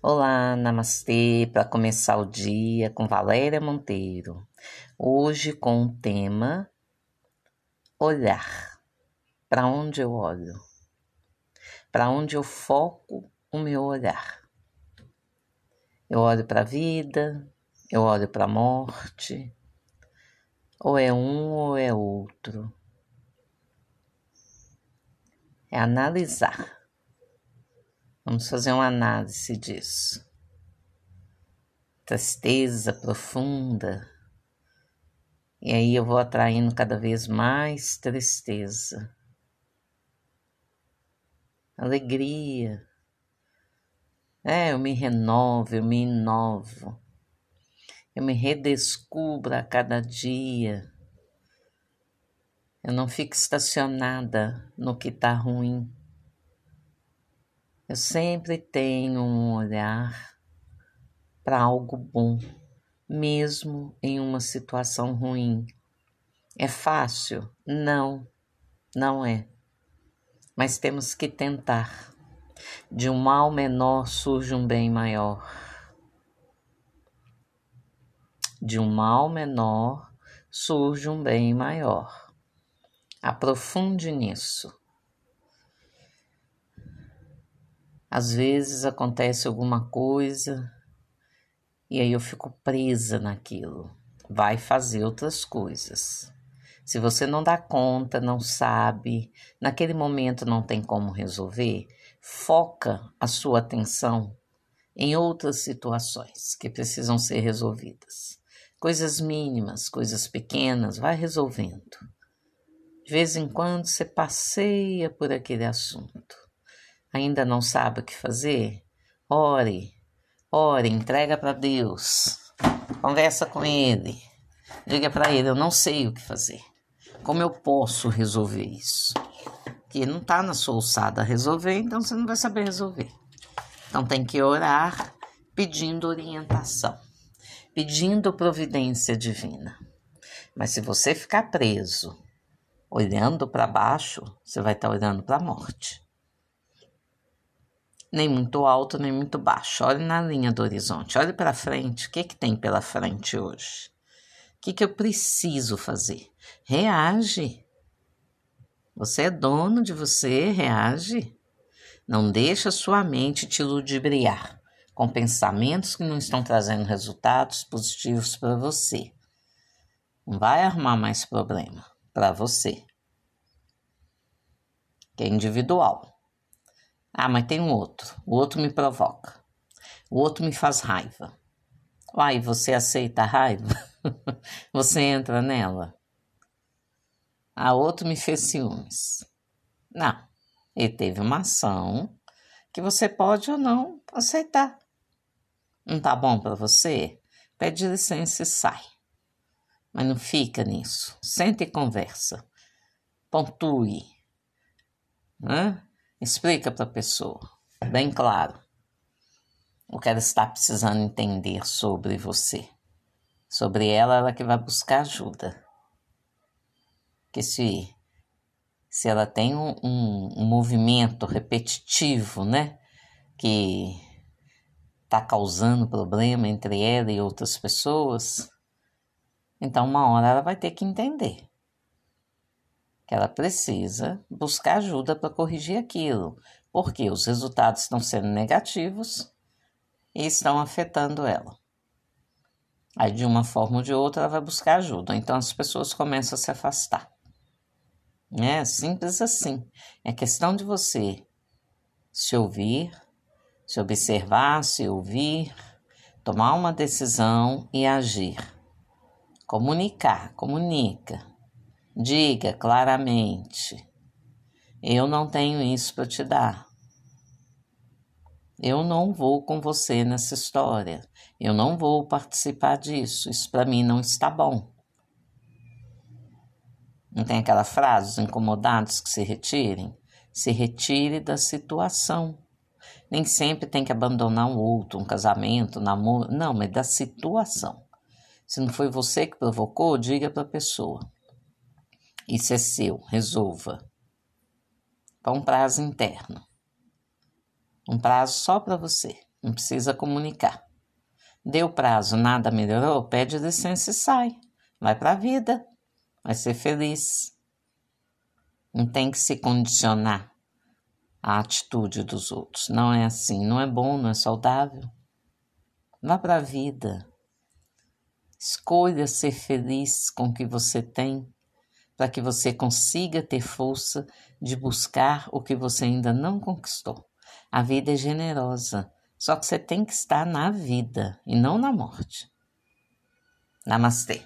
Olá, namastê, para começar o dia com Valéria Monteiro. Hoje com o tema olhar. Para onde eu olho? Para onde eu foco o meu olhar? Eu olho para a vida, eu olho para a morte, ou é um ou é outro. É analisar Vamos fazer uma análise disso. Tristeza profunda. E aí eu vou atraindo cada vez mais tristeza. Alegria. É, eu me renovo, eu me inovo. Eu me redescubro a cada dia. Eu não fico estacionada no que está ruim. Eu sempre tenho um olhar para algo bom, mesmo em uma situação ruim. É fácil? Não, não é. Mas temos que tentar. De um mal menor surge um bem maior. De um mal menor surge um bem maior. Aprofunde nisso. Às vezes acontece alguma coisa e aí eu fico presa naquilo. Vai fazer outras coisas. Se você não dá conta, não sabe, naquele momento não tem como resolver, foca a sua atenção em outras situações que precisam ser resolvidas. Coisas mínimas, coisas pequenas, vai resolvendo. De vez em quando você passeia por aquele assunto ainda não sabe o que fazer, ore, ore, entrega para Deus, conversa com Ele, diga para Ele: Eu não sei o que fazer, como eu posso resolver isso? Que não está na sua alçada resolver, então você não vai saber resolver. Então tem que orar pedindo orientação, pedindo providência divina. Mas se você ficar preso, olhando para baixo, você vai estar tá olhando para a morte nem muito alto, nem muito baixo. Olhe na linha do horizonte, olhe para frente. O que, que tem pela frente hoje? O que, que eu preciso fazer? Reage. Você é dono de você, reage. Não deixa sua mente te ludibriar com pensamentos que não estão trazendo resultados positivos para você. Não vai arrumar mais problema para você. Que é individual. Ah, mas tem um outro. O outro me provoca. O outro me faz raiva. Uai, você aceita a raiva? você entra nela? A outro me fez ciúmes. Não, ele teve uma ação que você pode ou não aceitar. Não tá bom para você? Pede licença e sai. Mas não fica nisso. Senta e conversa. Pontue. Hã? Explica para a pessoa, bem claro, o que ela está precisando entender sobre você. Sobre ela, ela que vai buscar ajuda. Que se, se ela tem um, um, um movimento repetitivo, né? Que está causando problema entre ela e outras pessoas, então uma hora ela vai ter que entender que ela precisa buscar ajuda para corrigir aquilo, porque os resultados estão sendo negativos e estão afetando ela. Aí, de uma forma ou de outra, ela vai buscar ajuda. Então, as pessoas começam a se afastar. É simples assim. É questão de você se ouvir, se observar, se ouvir, tomar uma decisão e agir. Comunicar, comunica. Diga claramente: eu não tenho isso para te dar. Eu não vou com você nessa história. Eu não vou participar disso. Isso para mim não está bom. Não tem aquela frase, os incomodados que se retirem? Se retire da situação. Nem sempre tem que abandonar um outro, um casamento, um namoro. Não, mas da situação. Se não foi você que provocou, diga para a pessoa. Isso é seu, resolva. Para um prazo interno. Um prazo só para você. Não precisa comunicar. Deu prazo, nada melhorou, pede licença e sai. Vai para a vida, vai ser feliz. Não tem que se condicionar à atitude dos outros. Não é assim, não é bom, não é saudável. Vá para a vida. Escolha ser feliz com o que você tem, para que você consiga ter força de buscar o que você ainda não conquistou. A vida é generosa, só que você tem que estar na vida e não na morte. Namastê.